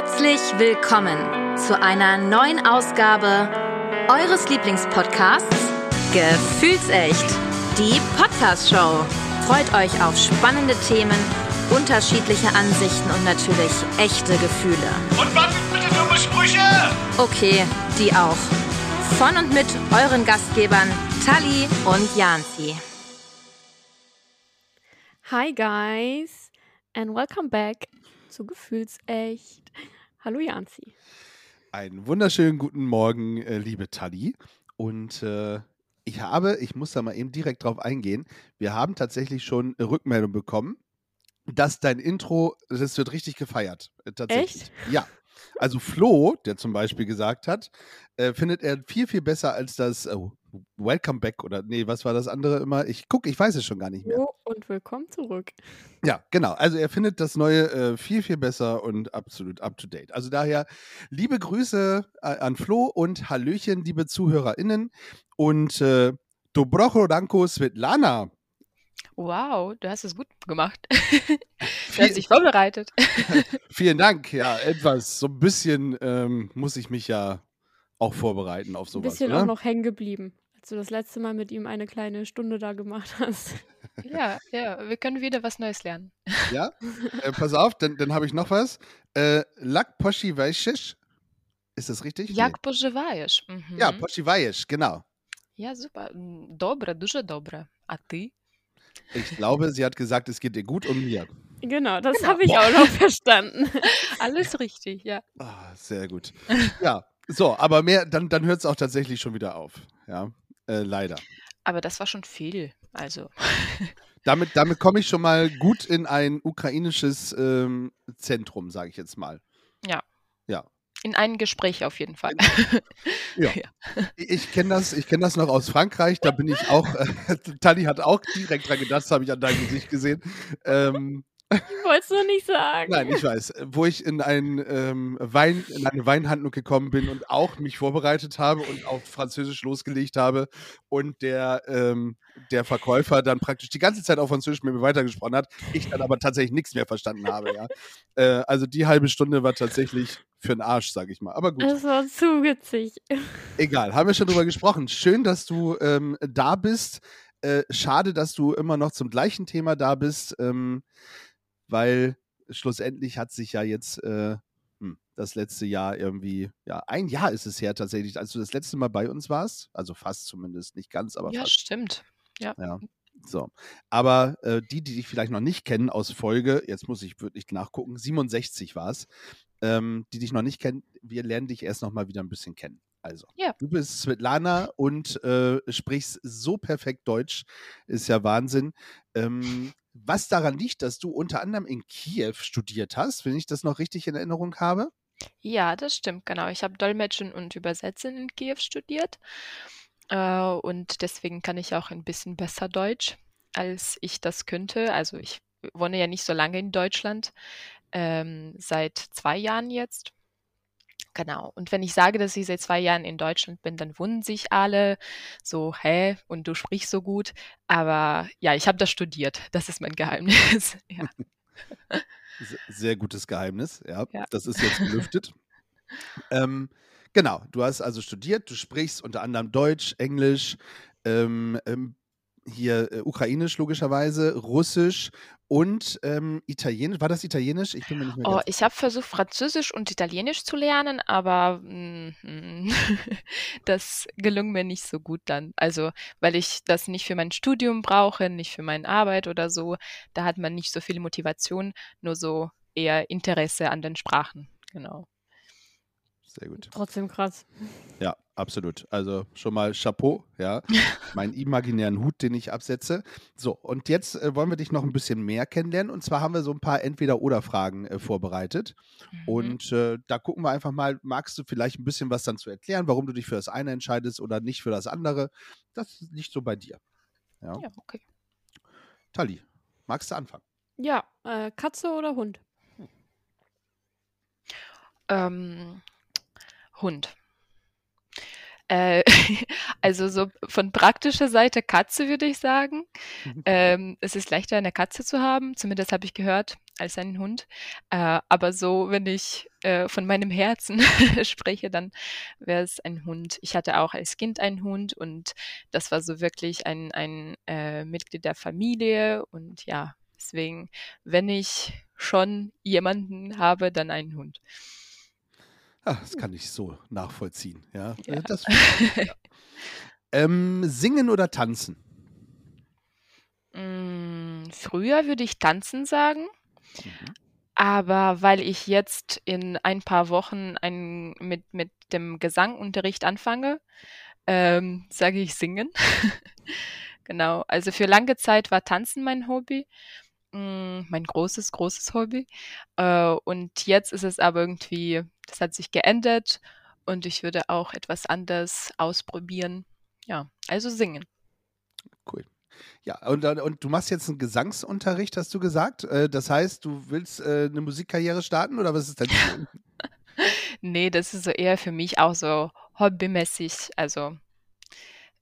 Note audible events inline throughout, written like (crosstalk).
Herzlich willkommen zu einer neuen Ausgabe eures Lieblingspodcasts Gefühlsecht, die Podcast-Show. Freut euch auf spannende Themen, unterschiedliche Ansichten und natürlich echte Gefühle. Und was bitte dumme Sprüche? Okay, die auch. Von und mit euren Gastgebern Tali und Janzi. Hi guys and welcome back zu Gefühlsecht. Hallo Janzi. Einen wunderschönen guten Morgen, äh, liebe Tali. Und äh, ich habe, ich muss da mal eben direkt drauf eingehen, wir haben tatsächlich schon Rückmeldung bekommen, dass dein Intro, das wird richtig gefeiert. Äh, tatsächlich. Echt? Ja. Also Flo, der zum Beispiel gesagt hat, äh, findet er viel, viel besser als das oh, Welcome Back oder nee, was war das andere immer? Ich gucke, ich weiß es schon gar nicht mehr. Hallo und willkommen zurück. Ja, genau. Also er findet das Neue äh, viel, viel besser und absolut up to date. Also daher liebe Grüße äh, an Flo und Hallöchen, liebe ZuhörerInnen. Und äh, Dobrocho Danko Svetlana. Wow, du hast es gut gemacht. (laughs) du hast dich vorbereitet. (laughs) Vielen Dank. Ja, etwas, so ein bisschen ähm, muss ich mich ja auch vorbereiten auf Ein sowas. bisschen oder? auch noch hängen geblieben, du das letzte Mal mit ihm eine kleine Stunde da gemacht hast. (laughs) ja, ja, wir können wieder was Neues lernen. (laughs) Ja? (laughs) Äh, pass auf, dann, dann habe ich noch was. Äh, Lak Poschiwajschisch. Ist das richtig? Jak поживаєш? Mhm. Nee. Ja, Poschiwajsch, genau. ja, super. Mm, Добре, дуже добре. А ти? Ich glaube, sie hat gesagt, es geht ihr gut und mir. Genau, das habe ich auch noch verstanden. Alles richtig, ja. Ah, sehr gut. Ja, so, aber mehr, dann, dann hört es auch tatsächlich schon wieder auf. Ja, äh, leider. Aber das war schon viel. Also, (laughs) Damit, damit komme ich schon mal gut in ein ukrainisches ähm, Zentrum, sage ich jetzt mal. Ja. Ja. in ein Gespräch auf jeden Fall. (laughs) Ja. Ich kenne das, ich kenn das noch aus Frankreich, da bin ich auch, äh, (laughs) Tali hat auch direkt dran gedacht, das habe ich an deinem Gesicht gesehen. Ähm, Ich wollte es nur nicht sagen. Nein, ich weiß. Wo ich in, ein, ähm, Wein, in eine Weinhandlung gekommen bin und auch mich vorbereitet habe und auf Französisch losgelegt habe und der, ähm, der Verkäufer dann praktisch die ganze Zeit auf Französisch mit mir weitergesprochen hat, ich dann aber tatsächlich nichts mehr verstanden habe. Ja. Äh, also die halbe Stunde war tatsächlich für den Arsch, sage ich mal. Aber gut, Das war zu witzig. egal. Haben wir schon drüber gesprochen. Schön, dass du ähm, da bist. Äh, schade, dass du immer noch zum gleichen Thema da bist. Ähm, weil schlussendlich hat sich ja jetzt äh, hm, das letzte Jahr irgendwie, ja, ein Jahr ist es her tatsächlich, als du das letzte Mal bei uns warst. Also fast zumindest, nicht ganz, aber ja, fast. stimmt. Ja. So. Aber äh, die, die dich vielleicht noch nicht kennen aus Folge, jetzt muss ich wirklich nachgucken, 67 war es, ähm, die dich noch nicht kennen, wir lernen dich erst noch mal wieder ein bisschen kennen. Also, Ja. du bist Svetlana und äh, sprichst so perfekt Deutsch, ist ja Wahnsinn. Ähm, was daran liegt, dass du unter anderem in Kiew studiert hast, wenn ich das noch richtig in Erinnerung habe? Ja, das stimmt, genau. Ich habe Dolmetschen und Übersetzen in Kiew studiert. Äh, und deswegen kann ich auch ein bisschen besser Deutsch, als ich das könnte. Also ich wohne ja nicht so lange in Deutschland, ähm, seit zwei Jahren jetzt. Genau. Und wenn ich sage, dass ich seit zwei Jahren in Deutschland bin, dann wundern sich alle so, hä, und du sprichst so gut. Aber ja, ich habe das studiert. Das ist mein Geheimnis. (laughs) Ja. Se- Sehr gutes Geheimnis, ja. Ja. Das ist jetzt gelüftet. ähm, genau, du hast also studiert, du sprichst unter anderem Deutsch, Englisch, ähm, ähm, hier äh, Ukrainisch logischerweise, Russisch und ähm, Italienisch. War das Italienisch? Ich bin mir nicht mehr Oh, ich habe versucht, Französisch und Italienisch zu lernen, aber mm, mm, (laughs) das gelung mir nicht so gut dann. Also, weil ich das nicht für mein Studium brauche, nicht für meine Arbeit oder so. Da hat man nicht so viel Motivation, nur so eher Interesse an den Sprachen. Genau. Sehr gut. Trotzdem krass. Ja, absolut. Also schon mal Chapeau, ja. (laughs) Meinen imaginären Hut, den ich absetze. So, und jetzt äh, wollen wir dich noch ein bisschen mehr kennenlernen. Und zwar haben wir so ein paar Entweder-Oder-Fragen äh, vorbereitet. Mhm. Und äh, da gucken wir einfach mal, magst du vielleicht ein bisschen was dann zu erklären, warum du dich für das eine entscheidest oder nicht für das andere? Das liegt so bei dir. Ja. Ja, okay. Tali, magst du anfangen? Ja, äh, Katze oder Hund? Ähm, Hund. Äh, (laughs) also so von praktischer Seite Katze würde ich sagen. Mhm. Ähm, es ist leichter, eine Katze zu haben, zumindest habe ich gehört, als einen Hund. Äh, aber so, wenn ich äh, von meinem Herzen (laughs) spreche, dann wäre es ein Hund. Ich hatte auch als Kind einen Hund und das war so wirklich ein, ein äh, Mitglied der Familie. Und ja, deswegen, wenn ich schon jemanden habe, dann einen Hund. Ah, das kann ich so nachvollziehen. Ja, Ja. Äh, das ja. ähm, Singen oder tanzen? Mm, Früher würde ich tanzen sagen, Mhm. aber weil ich jetzt in ein paar Wochen ein, mit, mit dem Gesangunterricht anfange, ähm, sage ich singen. (laughs) Genau, also für lange Zeit war Tanzen mein Hobby, mm, mein großes, großes Hobby. Äh, und jetzt ist es aber irgendwie, das hat sich geändert und ich würde auch etwas anders ausprobieren. Ja, also singen. Cool. Ja, und, und du machst jetzt einen Gesangsunterricht, hast du gesagt. Äh, Das heißt, du willst äh, eine Musikkarriere starten oder was ist dein Ziel? (laughs) Nee, das ist so eher für mich auch so hobbymäßig. Also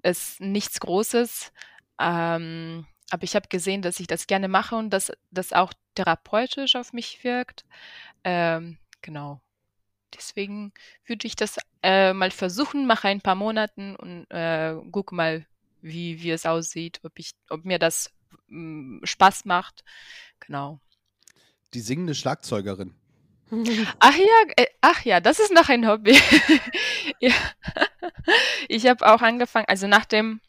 ist nichts Großes. Ähm, aber ich habe gesehen, dass ich das gerne mache und dass das auch therapeutisch auf mich wirkt. Ähm, genau. Deswegen würde ich das äh, mal versuchen, mache ein paar Monaten und äh, gucke mal, wie, wie es aussieht, ob ich, ob mir das mm, Spaß macht. Genau. Die singende Schlagzeugerin. (laughs) Ach ja, äh, ach ja, das ist noch ein Hobby. (laughs) ja. Ich habe auch angefangen, also nach dem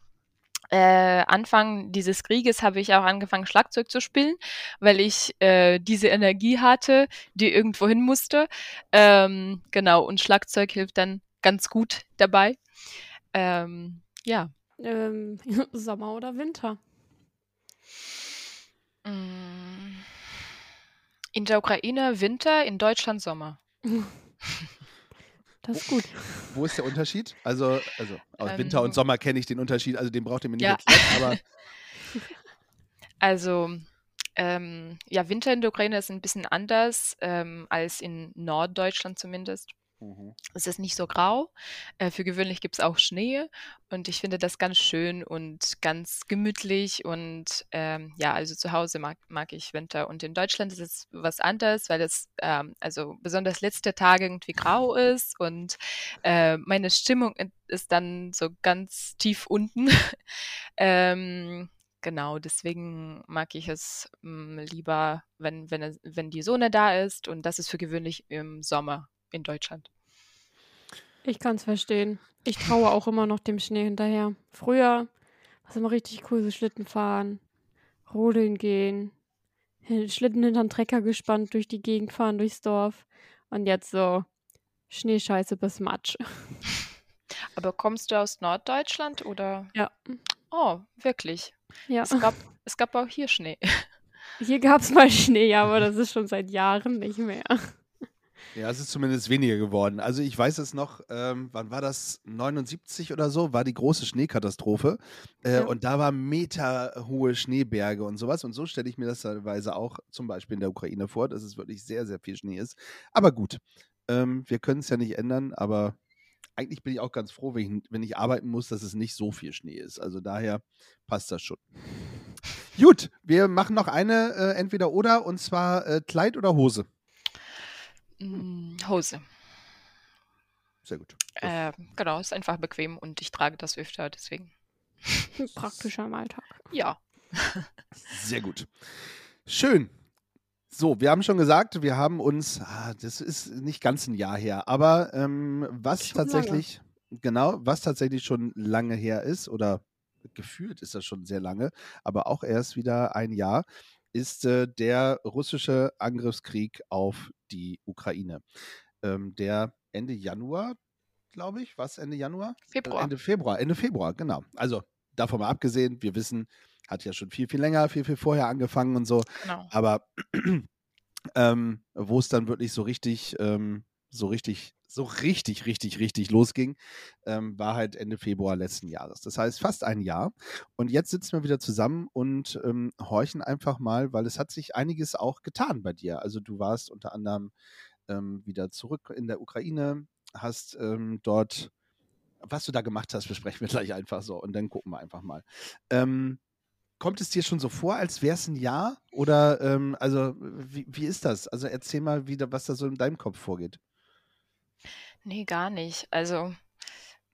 äh, Anfang dieses Krieges habe ich auch angefangen, Schlagzeug zu spielen, weil ich äh, diese Energie hatte, die irgendwo hin musste. Ähm, genau, und Schlagzeug hilft dann ganz gut dabei. Ähm, ja. ähm, (laughs) Sommer oder Winter? Mm. In der Ukraine Winter, in Deutschland Sommer. (laughs) Das ist gut. Wo ist der Unterschied? Also, also aus Winter Ähm, und Sommer kenne ich den Unterschied, also den braucht ihr mir nicht Ja. erklären, aber (laughs) Also, ähm, ja, Winter in der Ukraine ist ein bisschen anders ähm, als in Norddeutschland zumindest. Mhm. Es ist nicht so grau. Äh, für gewöhnlich gibt es auch Schnee und ich finde das ganz schön und ganz gemütlich und ähm, ja, also zu Hause mag, mag ich Winter und in Deutschland ist es was anderes, weil es ähm, also besonders letzte Tage irgendwie grau ist und äh, meine Stimmung ist dann so ganz tief unten. (laughs) ähm, genau, deswegen mag ich es mm, lieber, wenn, wenn, wenn die Sonne da ist und das ist für gewöhnlich im Sommer in Deutschland. Ich kann es verstehen. Ich traue auch immer noch dem Schnee hinterher. Früher war es immer richtig cool, so Schlitten fahren, rodeln gehen, Schlitten hinter den Trecker gespannt durch die Gegend fahren, durchs Dorf. Und jetzt so Schneescheiße bis Matsch. (laughs) Aber kommst du aus Norddeutschland oder? Ja. Oh, wirklich. Ja, Es gab, es gab auch hier Schnee. hier gab es mal Schnee, aber das ist schon seit Jahren nicht mehr. Ja, es ist zumindest weniger geworden. Also ich weiß es noch, ähm, wann war das? 79 oder so, war die große Schneekatastrophe. Äh, Ja. Und da waren meterhohe Schneeberge und sowas. Und so stelle ich mir das teilweise auch zum Beispiel in der Ukraine vor, dass es wirklich sehr, sehr viel Schnee ist. Aber gut, ähm, wir können es ja nicht ändern, aber eigentlich bin ich auch ganz froh, wenn ich, wenn ich arbeiten muss, dass es nicht so viel Schnee ist. Also daher passt das schon. Gut, wir machen noch eine äh, entweder oder und zwar äh, Kleid oder Hose. Mm, Hose. Sehr gut. Äh, genau, ist einfach bequem und ich trage das öfter, deswegen. (laughs) Praktischer im Alltag. Ja. Sehr gut. Schön. So, wir haben schon gesagt, wir haben uns, ah, das ist nicht ganz ein Jahr her, aber ähm, was Schon lange. tatsächlich, genau, was tatsächlich schon lange her ist oder gefühlt ist das schon sehr lange, aber auch erst wieder ein Jahr, ist äh, der russische Angriffskrieg auf die Ukraine. Ähm, der Ende Januar, glaube ich, was Ende Januar? Äh, Februar. Ende Februar, Ende Februar, genau. Also davon mal abgesehen, wir wissen, hat ja schon viel, viel länger, viel, viel vorher angefangen und so. Genau. Aber (clears throat) ähm, wo es dann wirklich so richtig, ähm, so richtig, so richtig, richtig, richtig losging, ähm, war halt Ende Februar letzten Jahres. Das heißt fast ein Jahr. Und jetzt sitzen wir wieder zusammen und ähm, horchen einfach mal, weil es hat sich einiges auch getan bei dir. Also du warst unter anderem ähm, wieder zurück in der Ukraine, hast ähm, dort was du da gemacht hast, besprechen wir gleich einfach so und dann gucken wir einfach mal. Ähm, kommt es dir schon so vor, als wäre es ein Jahr? Oder, ähm, also, wie, wie ist das? Also, erzähl mal wieder, was da so in deinem Kopf vorgeht. Nee, gar nicht. Also,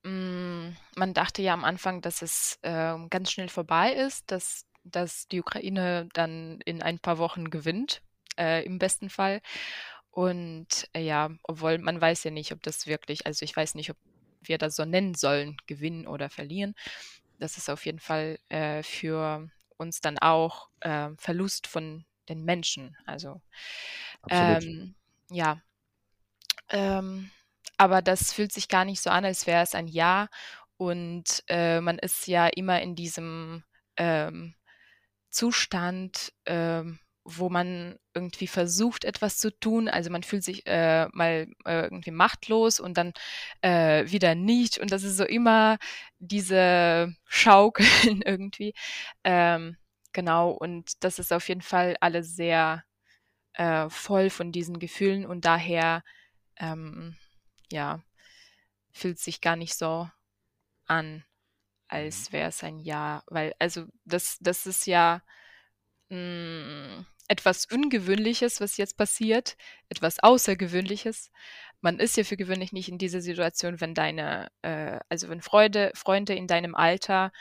mh, mm, man dachte ja am Anfang, dass es äh, ganz schnell vorbei ist, dass, dass die Ukraine dann in ein paar Wochen gewinnt, äh, im besten Fall. Und äh, ja, obwohl man weiß ja nicht, ob das wirklich, also ich weiß nicht, ob wir das so nennen sollen, gewinnen oder verlieren. Das ist auf jeden Fall äh, für uns dann auch äh, Verlust von den Menschen. Also ähm, ja. Ähm, aber das fühlt sich gar nicht so an, als wäre es ein Ja. Und äh, man ist ja immer in diesem ähm, Zustand, ähm, wo man irgendwie versucht, etwas zu tun. Also man fühlt sich äh, mal äh, irgendwie machtlos und dann äh, wieder nicht. Und das ist so immer diese Schaukeln (laughs) irgendwie. Ähm, genau, und das ist auf jeden Fall alles sehr äh, voll von diesen Gefühlen und daher, ähm, ja, fühlt sich gar nicht so an, als mhm. wäre es ein Ja. Weil, also das, das ist ja mh, mm, etwas Ungewöhnliches, was jetzt passiert, etwas Außergewöhnliches. Man ist ja für gewöhnlich nicht in dieser Situation, wenn deine, äh, also wenn Freude, Freunde in deinem Alter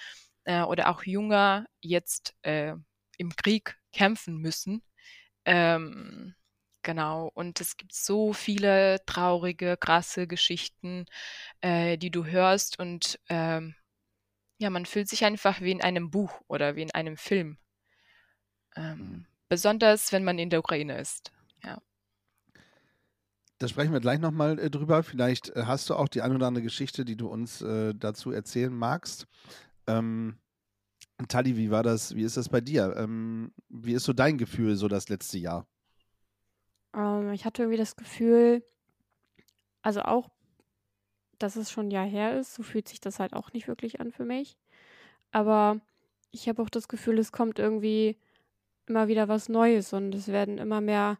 äh, oder auch jünger jetzt äh, im Krieg kämpfen müssen. Ähm, genau, und es gibt so viele traurige, krasse Geschichten, äh, die du hörst und ähm, ja, man fühlt sich einfach wie in einem Buch oder wie in einem Film. Ähm, mhm. Besonders, wenn man in der Ukraine ist. Ja. Da sprechen wir gleich nochmal äh, drüber. Vielleicht äh, hast du auch die eine oder andere Geschichte, die du uns äh, dazu erzählen magst. Ähm, Tali, wie war das? Wie ist das bei dir? Ähm, wie ist so dein Gefühl so das letzte Jahr? Ähm, ich hatte irgendwie das Gefühl, also auch, dass es schon ein Jahr her ist, so fühlt sich das halt auch nicht wirklich an für mich. Aber ich habe auch das Gefühl, es kommt irgendwie immer wieder was Neues und es werden immer mehr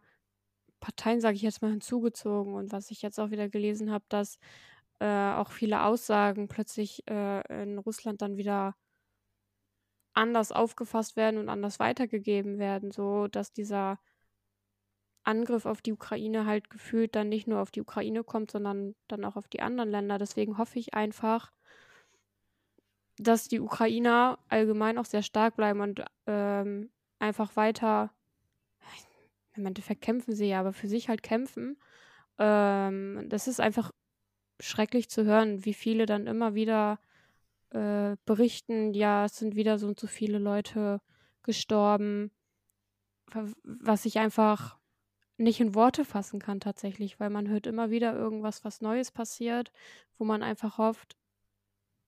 Parteien, sage ich jetzt mal, hinzugezogen. Und was ich jetzt auch wieder gelesen habe, dass äh, auch viele Aussagen plötzlich äh, in Russland dann wieder anders aufgefasst werden und anders weitergegeben werden, so dass dieser Angriff auf die Ukraine halt gefühlt dann nicht nur auf die Ukraine kommt, sondern dann auch auf die anderen Länder. Deswegen hoffe ich einfach, dass die Ukrainer allgemein auch sehr stark bleiben und ähm, einfach weiter, im Endeffekt kämpfen sie ja, aber für sich halt kämpfen. Ähm, das ist einfach schrecklich zu hören, wie viele dann immer wieder äh, berichten, ja, es sind wieder so und so viele Leute gestorben, was ich einfach nicht in Worte fassen kann tatsächlich, weil man hört immer wieder irgendwas, was Neues passiert, wo man einfach hofft,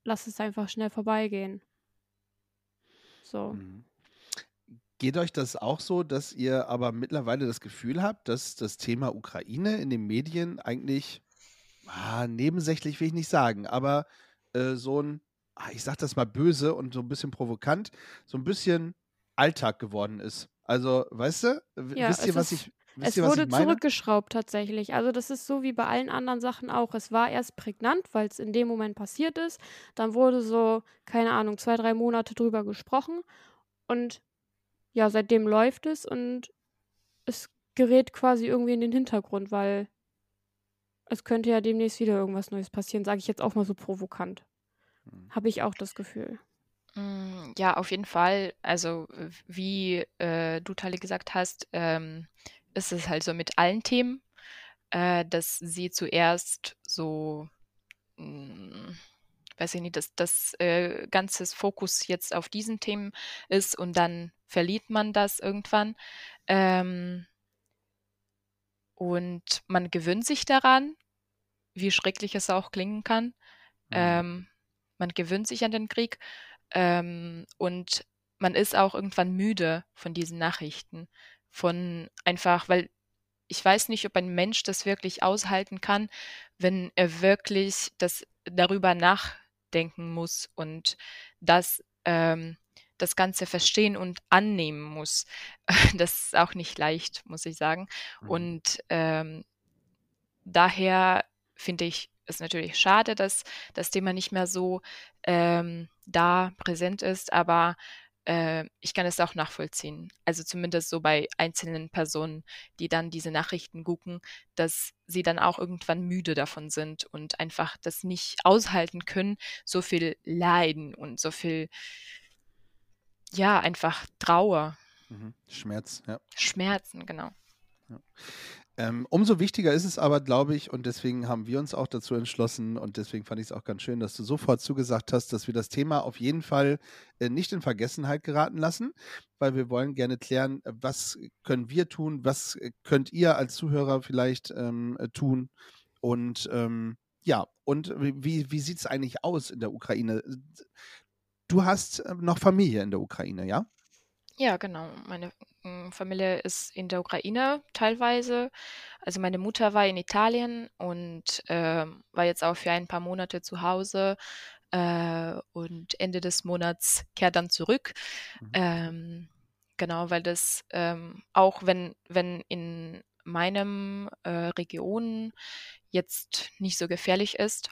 lass es einfach schnell vorbeigehen. So. Mhm. Geht euch das auch so, dass ihr aber mittlerweile das Gefühl habt, dass das Thema Ukraine in den Medien eigentlich ah, nebensächlich will ich nicht sagen, aber äh, so ein, ah, ich sag das mal böse und so ein bisschen provokant, so ein bisschen Alltag geworden ist. Also, weißt du, ja, wisst ihr, was ich Wisst es ihr, wurde zurückgeschraubt tatsächlich. Also das ist so wie bei allen anderen Sachen auch. Es war erst prägnant, weil es in dem Moment passiert ist. Dann wurde so, keine Ahnung, zwei, drei Monate drüber gesprochen. Und ja, seitdem läuft es und es gerät quasi irgendwie in den Hintergrund, weil es könnte ja demnächst wieder irgendwas Neues passieren, sage ich jetzt auch mal so provokant. Hm. Habe ich auch das Gefühl. Mm, ja, auf jeden Fall. Also, wie äh, du, Tali, gesagt hast, ähm, ist es halt so mit allen Themen, äh, dass sie zuerst so, mh, hm, weiß ich nicht, dass das äh, ganze Fokus jetzt auf diesen Themen ist und dann verliert man das irgendwann. Ähm, und man gewöhnt sich daran, wie schrecklich es auch klingen kann. Mhm. Ähm, man gewöhnt sich an den Krieg ähm, und man ist auch irgendwann müde von diesen Nachrichten. Von einfach, weil ich weiß nicht, ob ein Mensch das wirklich aushalten kann, wenn er wirklich das darüber nachdenken muss und das ähm, das Ganze verstehen und annehmen muss. (laughs) Das ist auch nicht leicht, muss ich sagen. Mhm. Und ähm, daher finde ich, ist natürlich schade, dass das Thema nicht mehr so ähm, da präsent ist, aber äh, ich kann es auch nachvollziehen. Also zumindest so bei einzelnen Personen, die dann diese Nachrichten gucken, dass sie dann auch irgendwann müde davon sind und einfach das nicht aushalten können, so viel Leiden und so viel, ja, einfach Trauer. Mhm. Schmerz, ja. Schmerzen, genau. Ja. Ähm, umso wichtiger ist es aber, glaube ich, und deswegen haben wir uns auch dazu entschlossen und deswegen fand ich es auch ganz schön, dass du sofort zugesagt hast, dass wir das Thema auf jeden Fall äh, nicht in Vergessenheit geraten lassen, weil wir wollen gerne klären, was können wir tun, was könnt ihr als Zuhörer vielleicht ähm, äh, tun und ähm, ja, und wie, wie sieht es eigentlich aus in der Ukraine? Du hast äh, noch Familie in der Ukraine, ja? Ja, genau. Meine hm, Familie ist in der Ukraine teilweise. Also meine Mutter war in Italien und ähm, war jetzt auch für ein paar Monate zu Hause äh, und Ende des Monats kehrt dann zurück. Mhm. Ähm, genau, weil das ähm, auch wenn, wenn in meinem äh, Region jetzt nicht so gefährlich ist.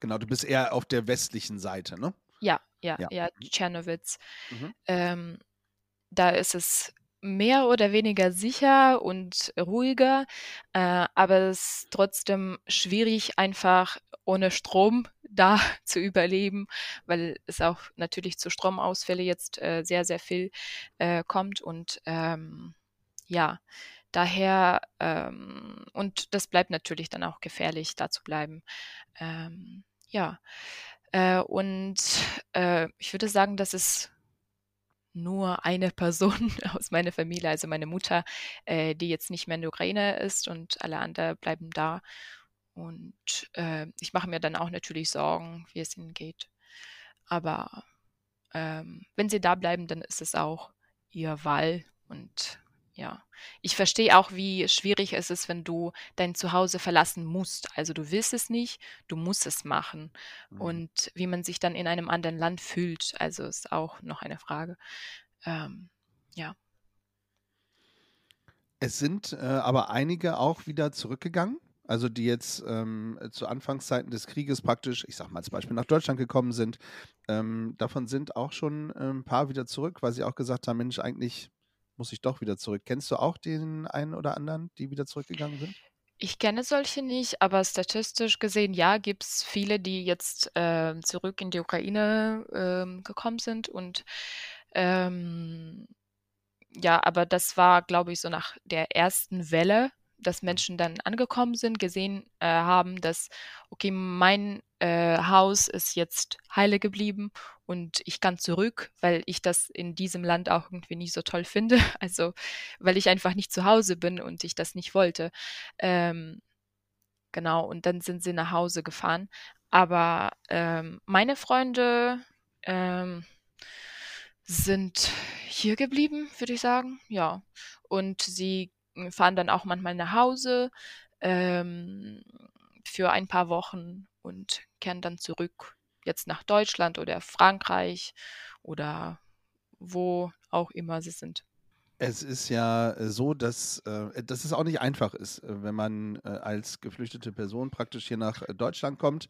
Genau, du bist eher auf der westlichen Seite, ne? Ja, ja, ja, ja mhm. Tschernowitz. Mhm. Ähm, da ist es mehr oder weniger sicher und ruhiger, äh, aber es ist trotzdem schwierig, einfach ohne Strom (laughs) da zu überleben, weil es auch natürlich zu Stromausfälle jetzt äh, sehr, sehr viel äh, kommt und ähm, ja, daher ähm, und das bleibt natürlich dann auch gefährlich, da zu bleiben. Ähm, ja, äh, und äh, ich würde sagen, dass es nur eine Person (laughs) aus meiner Familie, also meine Mutter, äh, die jetzt nicht mehr in der Ukraine ist und alle anderen bleiben da. Und äh, ich mache mir dann auch natürlich Sorgen, wie es ihnen geht. Aber ähm, wenn sie da bleiben, dann ist es auch ihr Wahl und ja, ich verstehe auch, wie schwierig es ist, wenn du dein Zuhause verlassen musst. Also du willst es nicht, du musst es machen. Mhm. Und wie man sich dann in einem anderen Land fühlt, also ist auch noch eine Frage. Ähm, ja. Es sind äh, aber einige auch wieder zurückgegangen. Also die jetzt ähm, zu Anfangszeiten des Krieges praktisch, ich sag mal als Beispiel, nach Deutschland gekommen sind. Ähm, davon sind auch schon äh, ein paar wieder zurück, weil sie auch gesagt haben, Mensch, eigentlich muss ich doch wieder zurück. Kennst du auch den einen oder anderen, die wieder zurückgegangen sind? Ich kenne solche nicht, aber statistisch gesehen, ja, gibt es viele, die jetzt äh, zurück in die Ukraine äh, gekommen sind. Und ähm, ja, aber das war, glaube ich, so nach der ersten Welle dass Menschen dann angekommen sind, gesehen äh, haben, dass, okay, mein äh, Haus ist jetzt heile geblieben und ich kann zurück, weil ich das in diesem Land auch irgendwie nicht so toll finde. (laughs) Also, weil ich einfach nicht zu Hause bin und ich das nicht wollte. Ähm, genau, und dann sind sie nach Hause gefahren. Aber ähm, meine Freunde ähm, sind hier geblieben, würde ich sagen. Ja. Und sie fahren dann auch manchmal nach Hause ähm, für ein paar Wochen und kehren dann zurück jetzt nach Deutschland oder Frankreich oder wo auch immer sie sind. Es ist ja äh, so, dass, äh, dass es auch nicht einfach ist, äh, wenn man äh, als geflüchtete Person praktisch hier nach äh, Deutschland kommt,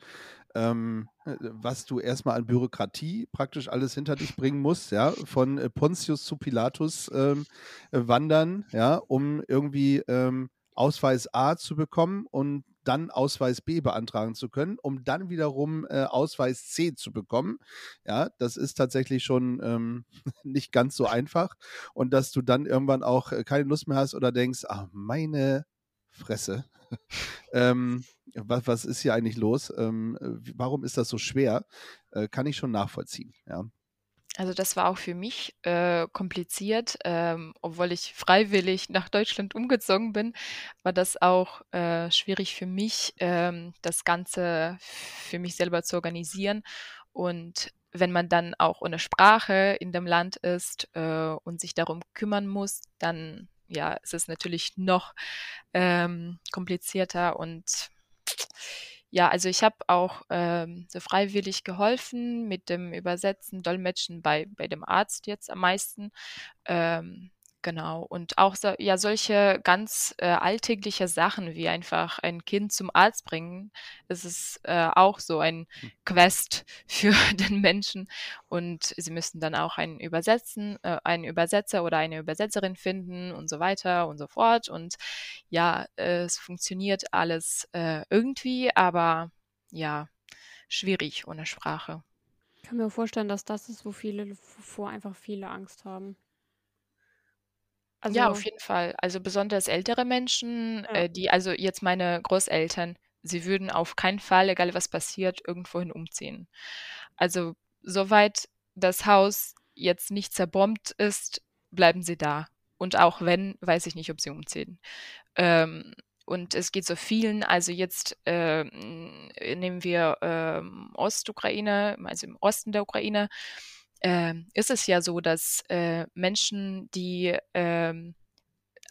ähm, äh, was du erstmal an Bürokratie praktisch alles hinter dich bringen musst, ja, von Pontius zu Pilatus ähm, wandern, ja, um irgendwie ähm, Ausweis A zu bekommen und dann Ausweis B beantragen zu können, um dann wiederum äh, Ausweis C zu bekommen. Ja, das ist tatsächlich schon ähm, (laughs) nicht ganz so einfach. Und dass du dann irgendwann auch äh, keine Lust mehr hast oder denkst, ach, meine Fresse. (laughs) ähm, was, was ist hier eigentlich los? Ähm, warum ist das so schwer? Äh, kann ich schon nachvollziehen. Ja. Also das war auch für mich äh, kompliziert, ähm, obwohl ich freiwillig nach Deutschland umgezogen bin, war das auch äh, schwierig für mich, ähm, das Ganze für mich selber zu organisieren. Und wenn man dann auch ohne Sprache in dem Land ist äh, und sich darum kümmern muss, dann ja, ist es natürlich noch ähm, komplizierter und ja, also ich habe auch ähm, so freiwillig geholfen mit dem Übersetzen, Dolmetschen bei, bei dem Arzt jetzt am meisten. Ähm, Genau. Und auch so, ja, solche ganz äh, alltägliche Sachen wie einfach ein Kind zum Arzt bringen, ist es äh, auch so ein Hm. Quest (laughs) für den Menschen. Und sie müssen dann auch einen Übersetzen, äh, einen Übersetzer oder eine Übersetzerin finden und so weiter und so fort. Und ja, äh, es funktioniert alles äh, irgendwie, aber ja, schwierig ohne Sprache. Ich kann mir vorstellen, dass das ist, wo viele, wovor einfach viele Angst haben. Ja, auf Also, jeden Fall. Also besonders ältere Menschen, ja. äh, die, also jetzt meine Großeltern, sie würden auf keinen Fall, egal was passiert, irgendwohin umziehen. Also soweit das Haus jetzt nicht zerbombt ist, bleiben sie da. Und auch wenn, weiß ich nicht, ob sie umziehen. Ähm, und es geht so vielen, also jetzt ähm, nehmen wir ähm, Ostukraine, also im Osten der Ukraine, ist es ja so, dass äh, Menschen, die ähm,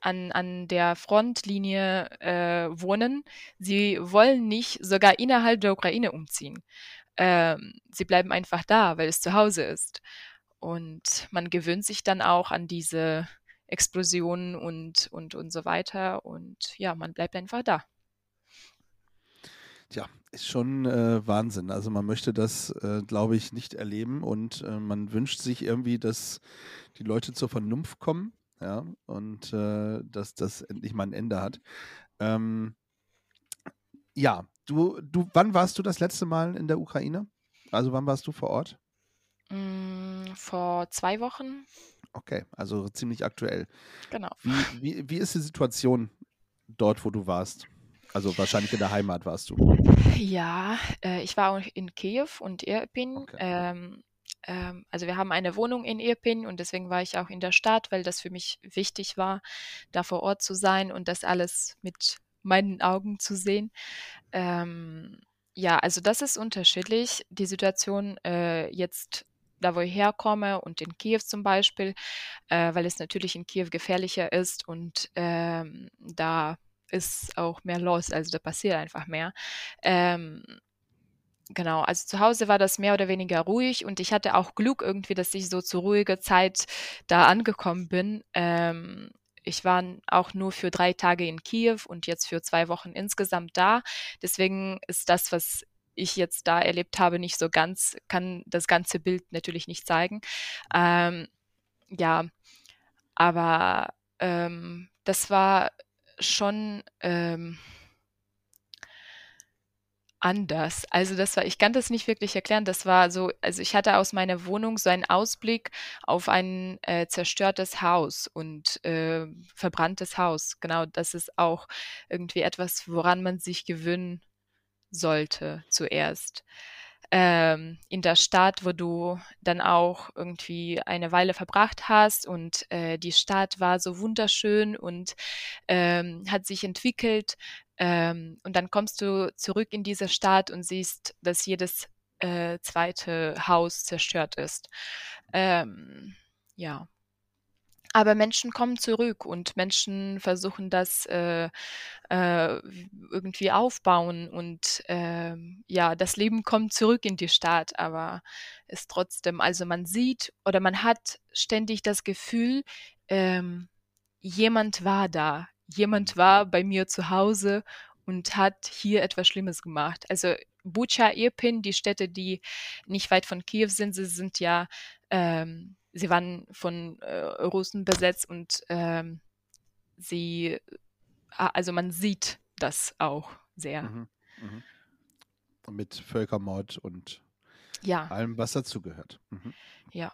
an, an der Frontlinie äh, wohnen, sie wollen nicht sogar innerhalb der Ukraine umziehen. Ähm, sie bleiben einfach da, weil es zu Hause ist. Und man gewöhnt sich dann auch an diese Explosionen und, und, und so weiter. Und ja, man bleibt einfach da. Tja, ist schon äh, Wahnsinn. Also man möchte das, äh, glaube ich, nicht erleben und äh, man wünscht sich irgendwie, dass die Leute zur Vernunft kommen, ja, und äh, dass das endlich mal ein Ende hat. Ähm, ja, du, du, wann warst du das letzte Mal in der Ukraine? Also wann warst du vor Ort? Mm, vor zwei Wochen, Okay, also ziemlich aktuell. genau. Wie, wie, wie ist die Situation dort, wo du warst? Also wahrscheinlich in der Heimat warst du. Ja, äh, ich war auch in Kiew und Irpin. Okay. Ähm, ähm, also wir haben eine Wohnung in Irpin und deswegen war ich auch in der Stadt, weil das für mich wichtig war, da vor Ort zu sein und das alles mit meinen Augen zu sehen. Ähm, ja, also das ist unterschiedlich. Die Situation äh, jetzt, da wo ich herkomme und in Kiew zum Beispiel, äh, weil es natürlich in Kiew gefährlicher ist und ähm, da ist auch mehr los, also da passiert einfach mehr. Ähm, genau, also zu Hause war das mehr oder weniger ruhig und ich hatte auch Glück irgendwie, dass ich so zur ruhigen Zeit da angekommen bin. Ähm, ich war auch nur für drei Tage in Kiew und jetzt für zwei Wochen insgesamt da. Deswegen ist das, was ich jetzt da erlebt habe, nicht so ganz, kann das ganze Bild natürlich nicht zeigen. Ähm, ja, aber ähm, das war schon ähm, anders. Also das war, ich kann das nicht wirklich erklären. Das war so, also ich hatte aus meiner Wohnung so einen Ausblick auf ein äh, zerstörtes Haus und äh, verbranntes Haus. Genau, das ist auch irgendwie etwas, woran man sich gewöhnen sollte zuerst. Ähm, in der Stadt, wo du dann auch irgendwie eine Weile verbracht hast und äh, die Stadt war so wunderschön und ähm, hat sich entwickelt. Ähm, und dann kommst du zurück in diese Stadt und siehst, dass jedes äh, zweite Haus zerstört ist. Ähm, ja. Aber Menschen kommen zurück und Menschen versuchen das äh, äh, irgendwie aufbauen und ähm, ja, das Leben kommt zurück in die Stadt, aber ist trotzdem, also man sieht oder man hat ständig das Gefühl, ähm, jemand war da, jemand war bei mir zu Hause und hat hier etwas Schlimmes gemacht. Also Bucha, Irpin, die Städte, die nicht weit von Kiew sind, sie sind ja ähm, sie waren von äh, Russen besetzt und ähm, sie, also man sieht das auch sehr. Mhm. Mhm. Mit Völkermord und Ja, allem, was dazugehört. Mhm. ja,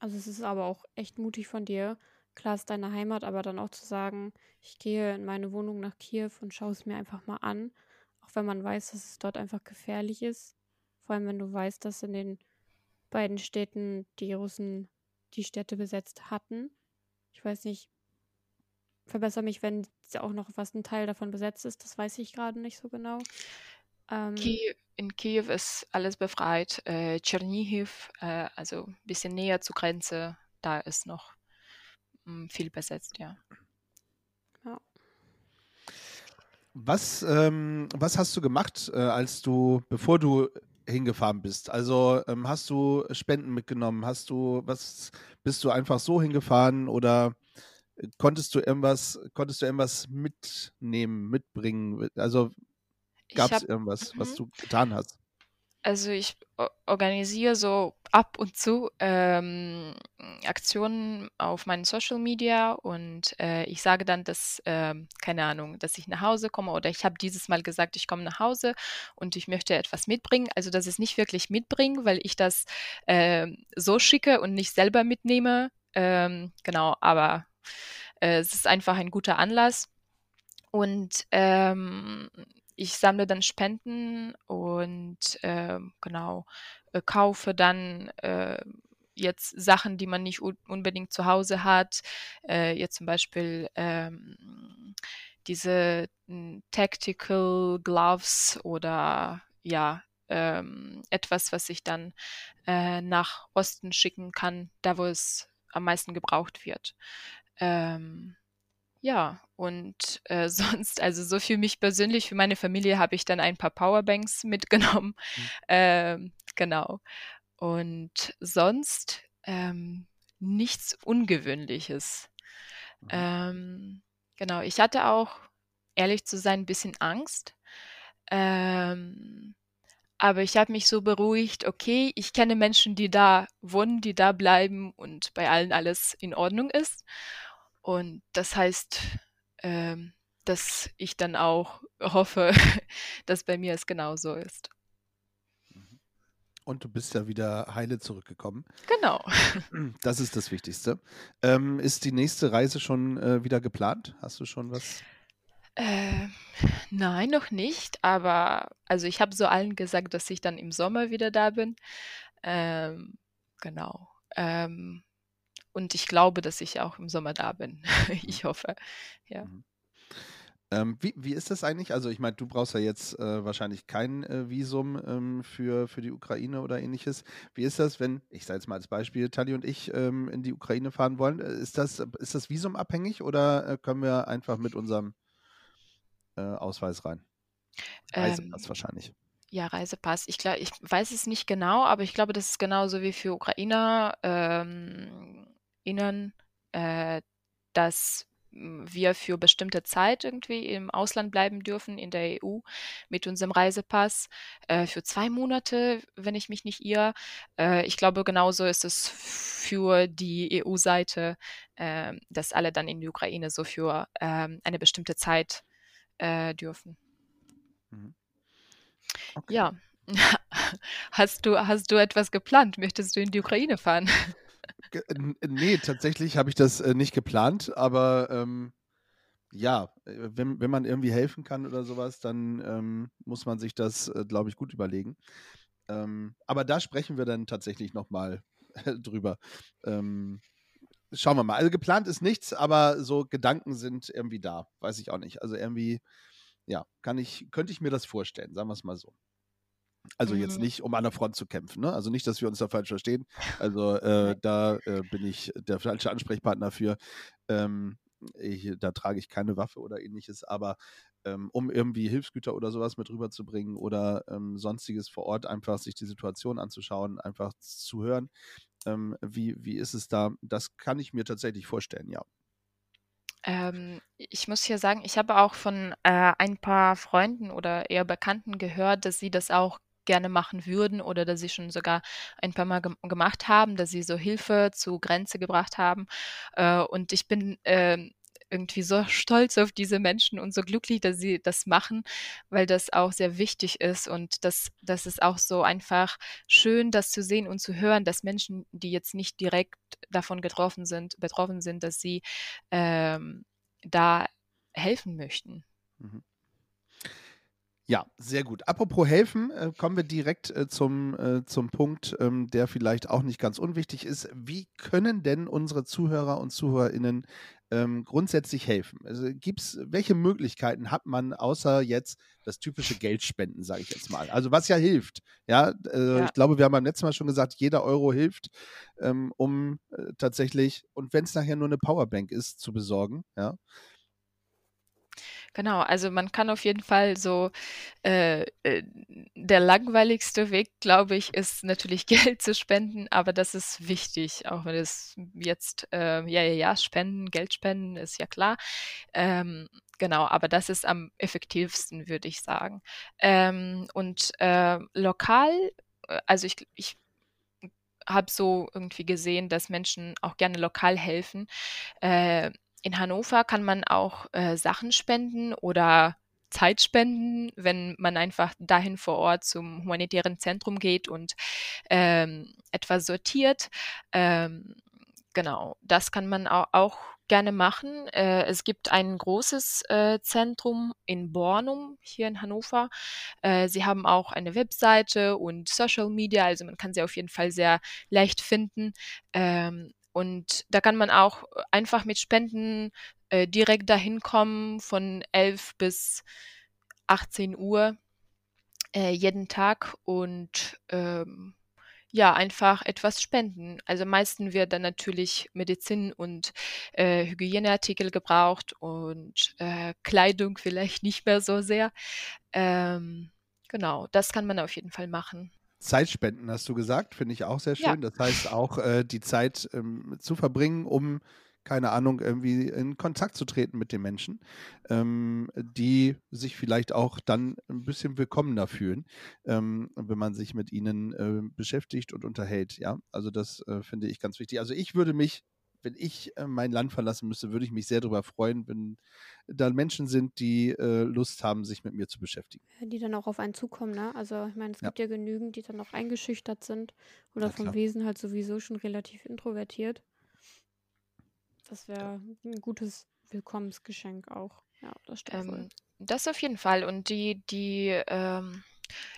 Also es ist aber auch echt mutig von dir. Klar ist deine Heimat, aber dann auch zu sagen, ich gehe in meine Wohnung nach Kiew und schaue es mir einfach mal an. Auch wenn man weiß, dass es dort einfach gefährlich ist. Vor allem, wenn du weißt, dass in den beiden Städten die Russen die Städte besetzt hatten. Ich weiß nicht, verbessere mich, wenn auch noch was ein Teil davon besetzt ist. Das weiß ich gerade nicht so genau. Ähm, Kiew, in Kiew ist alles befreit. Äh, Tschernihiv, äh, also ein bisschen näher zur Grenze, da ist noch mh, viel besetzt, ja. Was, ähm, was hast du gemacht, äh, als du, bevor du hingefahren bist? Also ähm, hast du Spenden mitgenommen? Hast du, was, bist du einfach so hingefahren oder konntest du irgendwas, konntest du irgendwas mitnehmen, mitbringen? Also gab es irgendwas, was mhm. du getan hast? Also ich organisiere so ab und zu ähm, Aktionen auf meinen Social Media und äh, ich sage dann, dass, äh, keine Ahnung, dass ich nach Hause komme oder ich habe dieses Mal gesagt, ich komme nach Hause und ich möchte etwas mitbringen. Also das ist nicht wirklich mitbringen, weil ich das äh, so schicke und nicht selber mitnehme. Ähm, genau, aber äh, es ist einfach ein guter Anlass. Und ähm, ich sammle dann Spenden und äh, genau äh, kaufe dann äh, jetzt Sachen, die man nicht unbedingt zu Hause hat. Äh, jetzt zum Beispiel ähm, diese hm, Tactical Gloves oder ja, ähm, etwas, was ich dann äh, nach Osten schicken kann, da wo es am meisten gebraucht wird. Ähm, ja, und äh, (laughs) sonst, also so für mich persönlich, für meine Familie habe ich dann ein paar Powerbanks (laughs) mitgenommen. Mhm. Ähm, genau. Und sonst ähm, nichts Ungewöhnliches. Mhm. Ähm, genau, ich hatte auch, ehrlich zu sein, ein bisschen Angst. Ähm, aber ich habe mich so beruhigt, okay, ich kenne Menschen, die da wohnen, die da bleiben und bei allen alles in Ordnung ist. Und das heißt, ähm, dass ich dann auch hoffe, (laughs) dass bei mir es genauso ist. Mhm. Und du bist ja wieder heile zurückgekommen. Genau. (clears throat) Das ist das Wichtigste. Ähm, ist die nächste Reise schon äh, wieder geplant? Hast du schon was? Äh, nein, noch nicht. Aber also ich habe so allen gesagt, dass ich dann im Sommer wieder da bin. Ähm, genau. Ähm, und ich glaube, dass ich auch im Sommer da bin. (laughs) ich hoffe, ja. Mhm. Ähm, wie, wie ist das eigentlich? Also ich meine, du brauchst ja jetzt äh, wahrscheinlich kein äh, Visum ähm, für, für die Ukraine oder ähnliches. Wie ist das, wenn, ich sage jetzt mal als Beispiel, Tali und ich ähm, in die Ukraine fahren wollen? Ist das, ist das visumabhängig oder äh, können wir einfach mit unserem äh, Ausweis rein? Reisepass Ähm, wahrscheinlich. ja, Reisepass. Ich glaube, ich weiß es nicht genau, aber ich glaube, das ist genauso wie für Ukrainer. Erinnern, äh, dass wir für bestimmte Zeit irgendwie im Ausland bleiben dürfen in der EU mit unserem Reisepass äh, für zwei Monate, wenn ich mich nicht irre. Äh, ich glaube, genauso ist es für die EU-Seite, äh, dass alle dann in die Ukraine so für ähm, eine bestimmte Zeit äh, dürfen. Mhm. Okay. Ja. (laughs) Hast du, hast du etwas geplant? Möchtest du in die Ukraine fahren? (laughs) Nee, tatsächlich habe ich das äh, nicht geplant, aber ähm, ja, äh, wenn, wenn man irgendwie helfen kann oder sowas, dann ähm, muss man sich das, äh, glaube ich, gut überlegen. Ähm, aber da sprechen wir dann tatsächlich nochmal drüber. Ähm, schauen wir mal. Also geplant ist nichts, aber so Gedanken sind irgendwie da. Weiß ich auch nicht. Also irgendwie, ja, kann ich, könnte ich mir das vorstellen, sagen wir es mal so. Also mhm. jetzt nicht, um an der Front zu kämpfen. Ne? Also nicht, dass wir uns da falsch verstehen. Also (laughs) äh, da äh, bin ich der falsche Ansprechpartner für. Ähm, ich, da trage ich keine Waffe oder ähnliches, aber ähm, um irgendwie Hilfsgüter oder sowas mit rüberzubringen oder ähm, sonstiges vor Ort, einfach sich die Situation anzuschauen, einfach zu hören, ähm, wie, wie ist es da, das kann ich mir tatsächlich vorstellen, ja. Ähm, ich muss hier sagen, ich habe auch von äh, ein paar Freunden oder eher Bekannten gehört, dass sie das auch gerne machen würden oder dass sie schon sogar ein paar Mal gemacht haben, dass sie so Hilfe zur Grenze gebracht haben. Äh, und ich bin äh, irgendwie so stolz auf diese Menschen und so glücklich, dass sie das machen, weil das auch sehr wichtig ist und das, das ist auch so einfach schön, das zu sehen und zu hören, dass Menschen, die jetzt nicht direkt davon getroffen sind, betroffen sind, dass sie ähm, da helfen möchten. Mhm. Ja, sehr gut. Apropos helfen, äh, kommen wir direkt äh, zum, äh, zum Punkt, ähm, der vielleicht auch nicht ganz unwichtig ist. Wie können denn unsere Zuhörer und Zuhörerinnen ähm, grundsätzlich helfen? Also gibt's, welche Möglichkeiten hat man außer jetzt das typische Geldspenden, sage ich jetzt mal? Also was ja hilft. Ja, äh, ja, ich glaube, wir haben beim letzten Mal schon gesagt, jeder Euro hilft, ähm, um äh, tatsächlich, und wenn es nachher nur eine Powerbank ist, zu besorgen, ja. Genau, also man kann auf jeden Fall so, äh, äh, der langweiligste Weg, glaube ich, ist natürlich (laughs) Geld zu spenden, aber das ist wichtig, auch wenn es jetzt, äh, ja, ja, ja, spenden, Geld spenden, ist ja klar. Ähm, genau, aber das ist am effektivsten, würde ich sagen. Ähm, und äh, lokal, also ich, ich habe so irgendwie gesehen, dass Menschen auch gerne lokal helfen. Äh, in Hannover kann man auch äh, Sachen spenden oder Zeit spenden, wenn man einfach dahin vor Ort zum humanitären Zentrum geht und ähm, etwas sortiert. Ähm, genau, das kann man auch, auch gerne machen. Äh, es gibt ein großes äh, Zentrum in Bornum hier in Hannover. Äh, sie haben auch eine Webseite und Social Media, also man kann sie auf jeden Fall sehr leicht finden. Ähm, und da kann man auch einfach mit Spenden äh, direkt dahin kommen von 11 bis 18 Uhr äh, jeden Tag und ähm, ja, einfach etwas spenden. Also meistens wird dann natürlich Medizin und äh, Hygieneartikel gebraucht und äh, Kleidung (laughs) vielleicht nicht mehr so sehr. Ähm, genau, das kann man auf jeden Fall machen. Zeitspenden, hast du gesagt, finde ich auch sehr schön. Ja. Das heißt auch äh, die Zeit ähm, zu verbringen, um, keine Ahnung, irgendwie in Kontakt zu treten mit den Menschen, ähm, die sich vielleicht auch dann ein bisschen willkommener fühlen, ähm, wenn man sich mit ihnen äh, beschäftigt und unterhält. Ja, also das äh, finde ich ganz wichtig. Also ich würde mich wenn ich äh, mein Land verlassen müsste, würde ich mich sehr darüber freuen, wenn da Menschen sind, die äh, Lust haben, sich mit mir zu beschäftigen. Die dann auch auf einen zukommen, ne? Also ich meine, es gibt ja, ja genügend, die dann auch eingeschüchtert sind oder vom Wesen halt sowieso schon relativ introvertiert. Das wäre ein gutes Willkommensgeschenk auch. Ja, das stimmt. Ähm, das auf jeden Fall. Und die, die ähm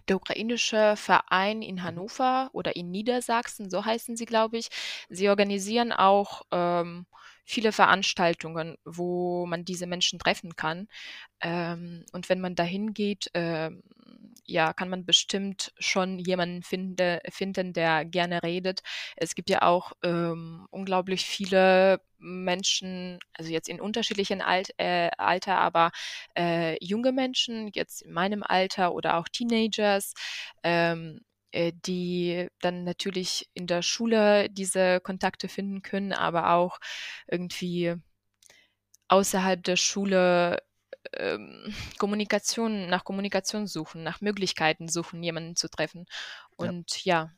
der ukrainische Verein in mhm. Hannover oder in Niedersachsen, so heißen sie, glaube ich, sie organisieren auch ähm, viele Veranstaltungen, wo man diese Menschen treffen kann. Ähm, und wenn man dahin geht, ähm, ja, kann man bestimmt schon jemanden finde, finden, der gerne redet. Es gibt ja auch ähm, unglaublich viele Menschen, also jetzt in unterschiedlichen Alt, äh, Alter, aber äh, junge Menschen, jetzt in meinem Alter oder auch Teenagers, ähm, äh, die dann natürlich in der Schule diese Kontakte finden können, aber auch irgendwie außerhalb der Schule ähm, Kommunikation, nach Kommunikation suchen, nach Möglichkeiten suchen, jemanden zu treffen. Und ja, ja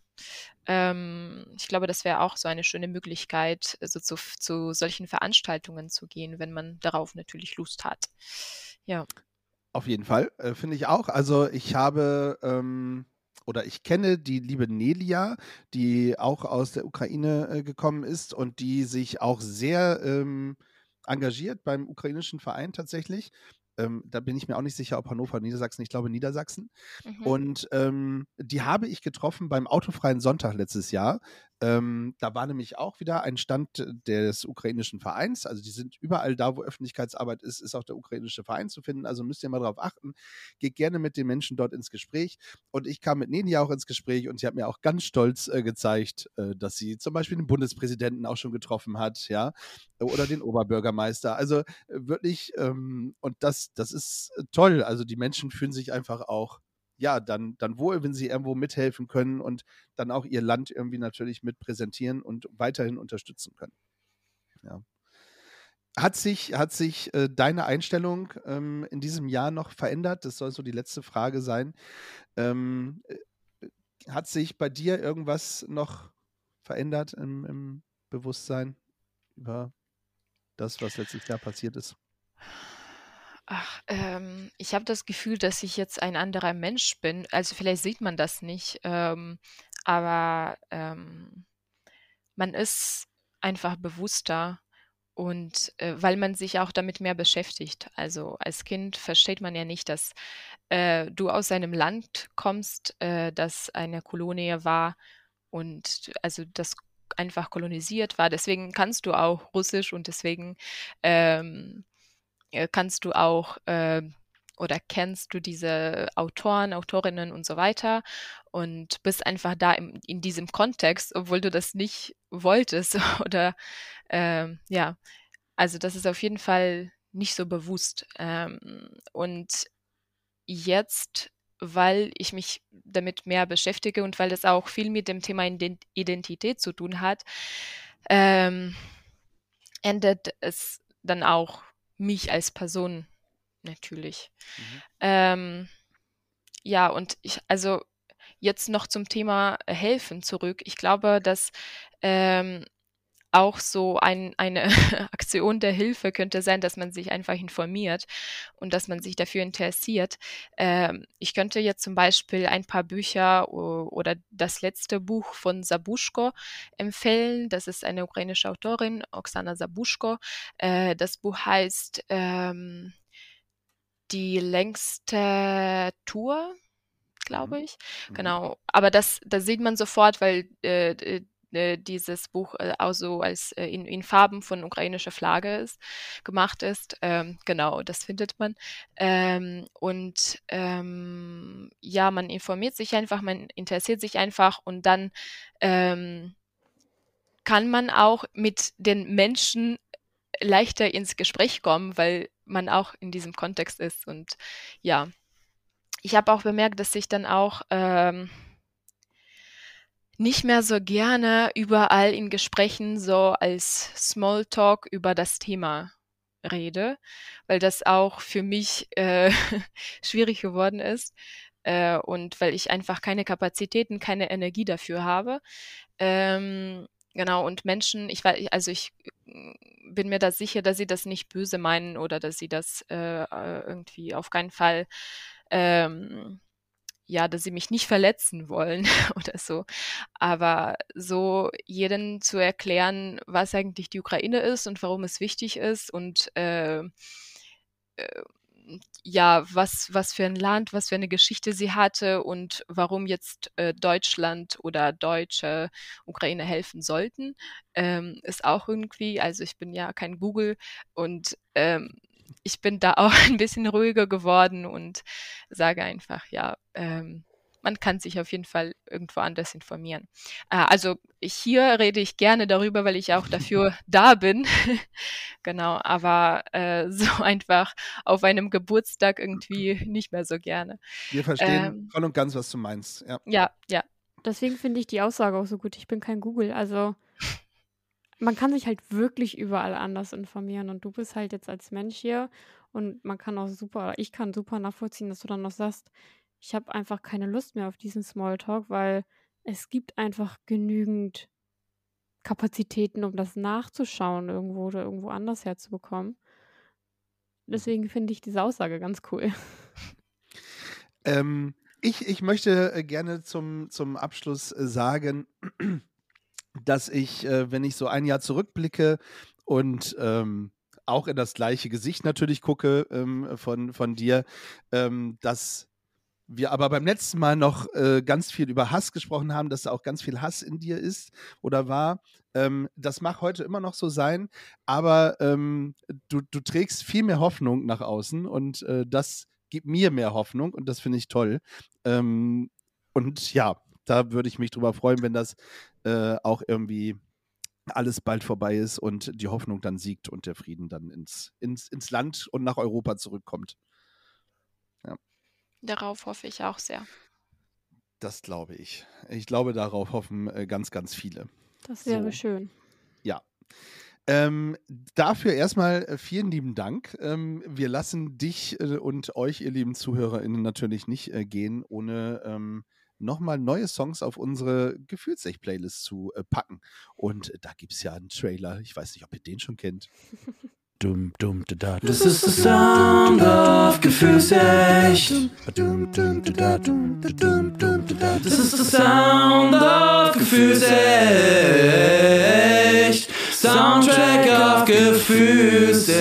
ähm, ich glaube, das wäre auch so eine schöne Möglichkeit, also zu, zu solchen Veranstaltungen zu gehen, wenn man darauf natürlich Lust hat. Ja. Auf jeden Fall, äh, finde ich auch. Also ich habe ähm, oder ich kenne die liebe Nelia, die auch aus der Ukraine äh, gekommen ist und die sich auch sehr ähm, engagiert beim ukrainischen Verein tatsächlich. Ähm, da bin ich mir auch nicht sicher, ob Hannover, Niedersachsen, ich glaube Niedersachsen. Mhm. Und ähm, die habe ich getroffen beim Autofreien Sonntag letztes Jahr. Ähm, da war nämlich auch wieder ein Stand des ukrainischen Vereins. Also die sind überall da, wo Öffentlichkeitsarbeit ist, ist auch der ukrainische Verein zu finden. Also müsst ihr mal darauf achten. Geht gerne mit den Menschen dort ins Gespräch. Und ich kam mit Neni auch ins Gespräch und sie hat mir auch ganz stolz äh, gezeigt, äh, dass sie zum Beispiel den Bundespräsidenten auch schon getroffen hat, ja, oder den Oberbürgermeister. Also äh, wirklich, ähm, und das, das ist toll. Also die Menschen fühlen sich einfach auch ja, dann, dann wohl, wenn sie irgendwo mithelfen können und dann auch ihr Land irgendwie natürlich mit präsentieren und weiterhin unterstützen können. Ja. Hat sich, hat sich äh, deine Einstellung ähm, in diesem Jahr noch verändert? Das soll so die letzte Frage sein. Ähm, äh, hat sich bei dir irgendwas noch verändert im, im Bewusstsein über das, was letztes Jahr passiert ist? Ach, ähm, ich habe das Gefühl, dass ich jetzt ein anderer Mensch bin. Also vielleicht sieht man das nicht, ähm, aber ähm, man ist einfach bewusster und äh, weil man sich auch damit mehr beschäftigt. Also als Kind versteht man ja nicht, dass äh, du aus einem Land kommst, äh, das eine Kolonie war und also das einfach kolonisiert war. Deswegen kannst du auch Russisch und deswegen ähm, äh, kannst du auch äh, oder kennst du diese Autoren, Autorinnen und so weiter und bist einfach da im, in diesem Kontext, obwohl du das nicht wolltest (laughs) oder äh, ja, also das ist auf jeden Fall nicht so bewusst. Ähm, und jetzt, weil ich mich damit mehr beschäftige und weil das auch viel mit dem Thema Identität zu tun hat, ähm, ändert es dann auch mich als Person natürlich. Mhm. Ähm, ja, und ich, also jetzt noch zum Thema Helfen zurück. Ich glaube, dass ähm, auch so ein, eine (laughs) Aktion der Hilfe könnte sein, dass man sich einfach informiert und dass man sich dafür interessiert. Ähm, ich könnte jetzt zum Beispiel ein paar Bücher oder das letzte Buch von Sabushko empfehlen. Das ist eine ukrainische Autorin, Oksana Sabushko. Äh, das Buch heißt ähm, Die längste Tour glaube mhm. ich. Mhm. Genau. Aber das, das sieht man sofort, weil äh, äh, dieses Buch äh, auch so als äh, in, in, Farben von ukrainischer Flagge ist, gemacht ist. Ähm, genau, das findet man. Ähm, und ähm, ja, man informiert sich einfach, man interessiert sich einfach und dann ähm, kann man auch mit den Menschen leichter ins Gespräch kommen, weil man auch in diesem Kontext ist. Und ja, ich habe auch bemerkt, dass ich dann auch ähm, nicht mehr so gerne überall in Gesprächen so als Smalltalk über das Thema rede, weil das auch für mich äh, (laughs) schwierig geworden ist äh, und weil ich einfach keine Kapazitäten, keine Energie dafür habe. Ähm, genau, und Menschen, ich weiß, also ich äh, bin mir da sicher, dass sie das nicht böse meinen oder dass sie das äh, äh irgendwie auf keinen Fall ähm, ja, dass sie mich nicht verletzen wollen (laughs) oder so. Aber so jeden zu erklären, was eigentlich die Ukraine ist und warum es wichtig ist und äh, äh, ja, was, was für ein Land, was für eine Geschichte sie hatte und warum jetzt äh, Deutschland oder Deutsche Ukraine helfen sollten, ähm, ist auch irgendwie, also ich bin ja kein Google und ähm, ich bin da (laughs) auch ein bisschen ruhiger geworden und sage einfach, ja, ähm, man kann sich auf jeden Fall irgendwo anders informieren. Äh, also hier rede ich gerne darüber, weil ich auch dafür (laughs) da bin. (laughs) genau, aber äh, so einfach auf einem Geburtstag irgendwie nicht mehr so gerne. Wir verstehen ähm, voll und ganz, was du meinst. Ja, ja. ja. Deswegen finde ich die Aussage auch so gut. Ich bin kein Google. Also man kann sich halt wirklich überall anders informieren und du bist halt jetzt als Mensch hier und man kann auch super, ich kann super nachvollziehen, dass du dann noch sagst, ich habe einfach keine Lust mehr auf diesen Smalltalk, weil es gibt einfach genügend Kapazitäten, um das nachzuschauen irgendwo oder irgendwo anders herzubekommen. Deswegen finde ich diese Aussage ganz cool. (laughs) Ähm, ich, ich möchte äh, gerne zum, zum Abschluss äh, sagen, dass ich, äh, wenn ich so ein Jahr zurückblicke und ähm, auch in das gleiche Gesicht natürlich gucke ähm, von, von dir, ähm, dass wir aber beim letzten Mal noch äh, ganz viel über Hass gesprochen haben, dass da auch ganz viel Hass in dir ist oder war. Ähm, das mag heute immer noch so sein, aber ähm, du, du trägst viel mehr Hoffnung nach außen und äh, das gibt mir mehr Hoffnung und das finde ich toll. Ähm, und ja, da würde ich mich drüber freuen, wenn das äh, auch irgendwie alles bald vorbei ist und die Hoffnung dann siegt und der Frieden dann ins, ins, ins Land und nach Europa zurückkommt. Ja. Darauf hoffe ich auch sehr. Das glaube ich. Ich glaube, darauf hoffen äh, ganz, ganz viele. Das wäre so. schön. Ja. Ähm, dafür erstmal äh, vielen lieben Dank. Ähm, wir lassen dich äh, und euch, ihr lieben ZuhörerInnen, natürlich nicht äh, gehen, ohne ähm, nochmal neue Songs auf unsere Gefühlsech-Playlist zu äh, packen. Und äh, da gibt es ja einen Trailer. Ich weiß nicht, ob ihr den schon kennt. Dum, dum, da, da. Das ist der Sound of Gefühlsecht. Das ist der Sound of Gefühlsecht. Soundtrack of Gefühlsecht.